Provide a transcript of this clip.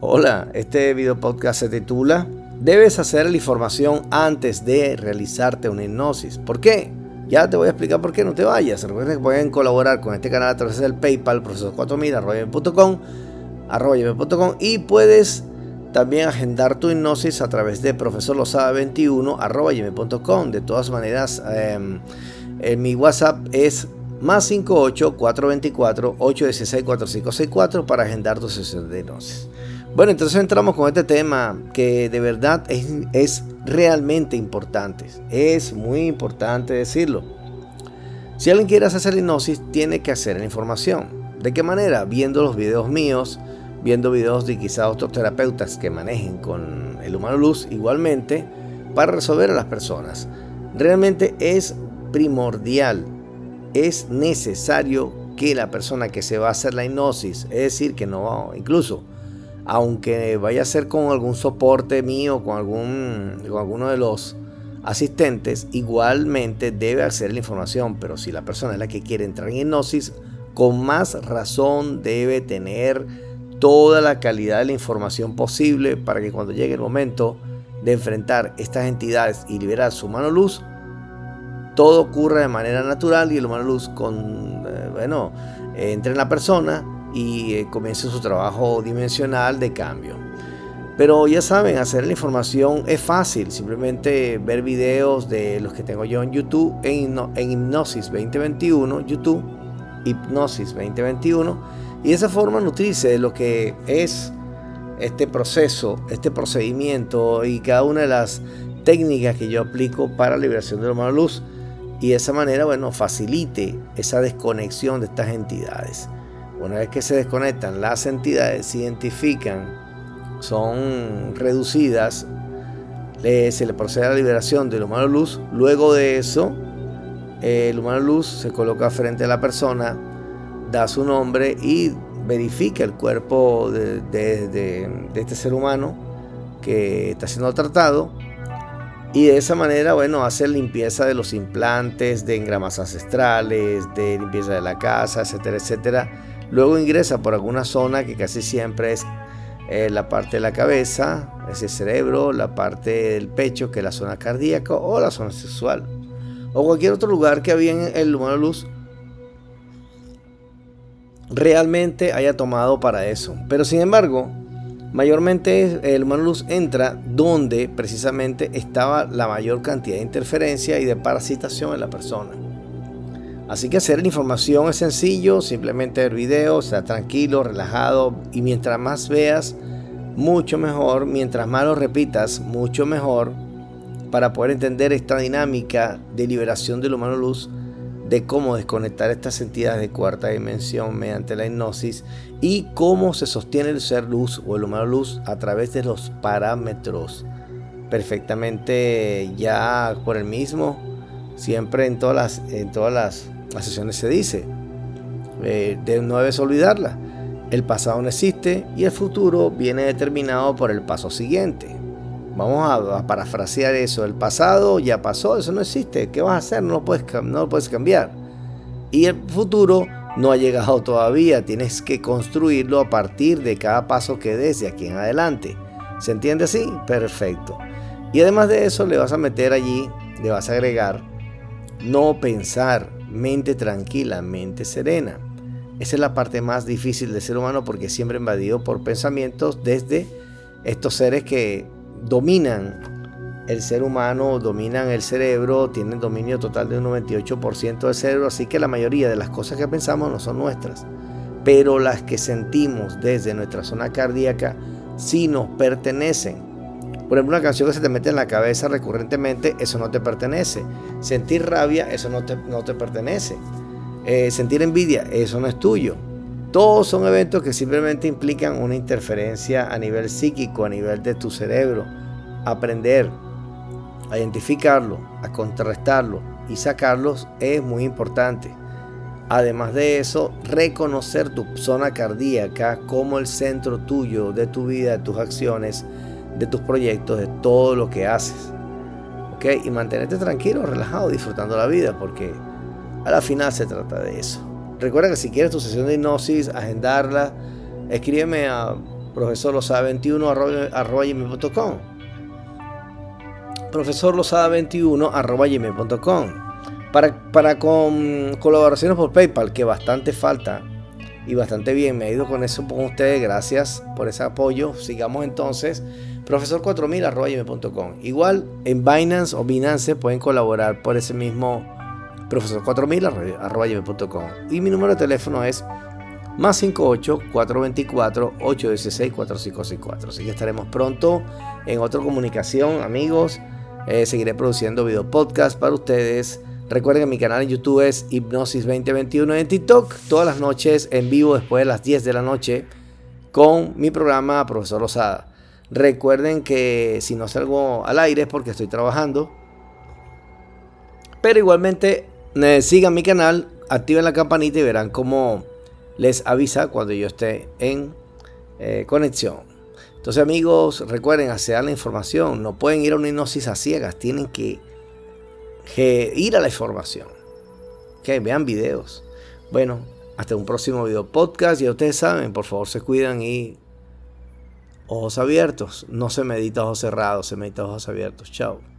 Hola, este video podcast se titula Debes hacer la información antes de realizarte una hipnosis. ¿Por qué? Ya te voy a explicar por qué no te vayas. Recuerden que pueden colaborar con este canal a través del PayPal, profesor4000, arroba y puedes también agendar tu hipnosis a través de profesorlosada21 arroba De todas maneras, em, en mi WhatsApp es más 58 424 816 4564 para agendar tu sesión de hipnosis. Bueno, entonces entramos con este tema que de verdad es, es realmente importante. Es muy importante decirlo. Si alguien quiere hacer hipnosis, tiene que hacer la información. ¿De qué manera? Viendo los videos míos, viendo videos de quizá otros terapeutas que manejen con el humano luz igualmente para resolver a las personas. Realmente es primordial, es necesario que la persona que se va a hacer la hipnosis, es decir, que no, incluso, aunque vaya a ser con algún soporte mío, con, algún, con alguno de los asistentes, igualmente debe hacer la información, pero si la persona es la que quiere entrar en hipnosis, con más razón debe tener toda la calidad de la información posible para que cuando llegue el momento de enfrentar estas entidades y liberar su mano luz, todo ocurra de manera natural y el humano luz con, eh, bueno, entre en la persona y eh, comience su trabajo dimensional de cambio. Pero ya saben, hacer la información es fácil, simplemente ver videos de los que tengo yo en YouTube, en, en Hipnosis 2021, YouTube, Hipnosis 2021, y de esa forma nutrirse de lo que es este proceso, este procedimiento y cada una de las técnicas que yo aplico para la liberación de la mano luz y de esa manera, bueno, facilite esa desconexión de estas entidades. Una vez que se desconectan, las entidades se identifican, son reducidas, se le procede a la liberación del humano luz. Luego de eso, el humano luz se coloca frente a la persona, da su nombre y verifica el cuerpo de, este ser humano que está siendo tratado y de esa manera, bueno, hacer limpieza de los implantes, de engramas ancestrales, de limpieza de la casa, etcétera, etcétera. Luego ingresa por alguna zona que casi siempre es eh, la parte de la cabeza, es el cerebro, la parte del pecho, que es la zona cardíaca o la zona sexual. O cualquier otro lugar que había en el humano luz realmente haya tomado para eso. Pero sin embargo, Mayormente el humano luz entra donde precisamente estaba la mayor cantidad de interferencia y de parasitación en la persona. Así que hacer la información es sencillo, simplemente ver videos, estar tranquilo, relajado y mientras más veas, mucho mejor, mientras más lo repitas, mucho mejor para poder entender esta dinámica de liberación del humano luz de cómo desconectar estas entidades de cuarta dimensión mediante la hipnosis y cómo se sostiene el ser luz o el humano luz a través de los parámetros. Perfectamente ya por el mismo siempre en todas las, en todas las, sesiones se dice eh, de, no debes olvidarla el pasado no existe y el futuro viene determinado por el paso siguiente Vamos a, parafrasear eso. El pasado ya pasó, eso no existe. ¿Qué vas a hacer? No lo puedes, no lo puedes cambiar. Y el futuro no ha llegado todavía. Tienes que construirlo a partir de cada paso que des de aquí en adelante. ¿Se entiende así? Perfecto. Y además de eso le vas a meter allí, le vas a agregar no pensar, mente tranquila, mente serena. Esa es la parte más difícil del ser humano porque siempre invadido por pensamientos desde estos seres que dominan el ser humano, dominan el cerebro, tienen dominio total de un 98% del cerebro, así que la mayoría de las cosas que pensamos no son nuestras, pero las que sentimos desde nuestra zona cardíaca sí nos pertenecen. Por ejemplo, una canción que se te mete en la cabeza recurrentemente, eso no te pertenece. Sentir rabia, eso no te, no te pertenece. Eh, sentir envidia, eso no es tuyo. Todos son eventos que simplemente implican una interferencia a nivel psíquico, a nivel de tu cerebro. Aprender a identificarlo, a contrarrestarlo y sacarlos es muy importante. Además de eso, reconocer tu zona cardíaca como el centro tuyo de tu vida, de tus acciones, de tus proyectos, de todo lo que haces. Y mantenerte tranquilo, relajado, disfrutando la vida, porque a la final se trata de eso. Recuerda que si quieres tu sesión de hipnosis, agendarla, escríbeme a profesor losada 21 arroba, gmail.com. Profesor losada 21 arroba gmail.com. Para, para con colaboraciones por PayPal, que bastante falta y bastante bien. Me ha ido con eso con ustedes. Gracias por ese apoyo. Sigamos entonces. Profesor4000 Igual en Binance o Binance pueden colaborar por ese mismo profesor4000 Y mi número de teléfono es más 58 424 816 4564. Así que estaremos pronto en otra comunicación, amigos. Eh, seguiré produciendo video podcast para ustedes. Recuerden que mi canal en YouTube es Hipnosis 2021 en TikTok, todas las noches en vivo después de las 10 de la noche con mi programa Profesor Rosada. Recuerden que si no salgo al aire es porque estoy trabajando. Pero igualmente eh, sigan mi canal, activen la campanita y verán cómo les avisa cuando yo esté en eh, conexión. Entonces amigos, recuerden acceder la información. No pueden ir a una hipnosis a ciegas, tienen que ir a la información. Que vean videos. Bueno, hasta un próximo video podcast. Ya ustedes saben, por favor se cuidan y ojos abiertos. No se medita ojos cerrados, se medita ojos abiertos. Chao.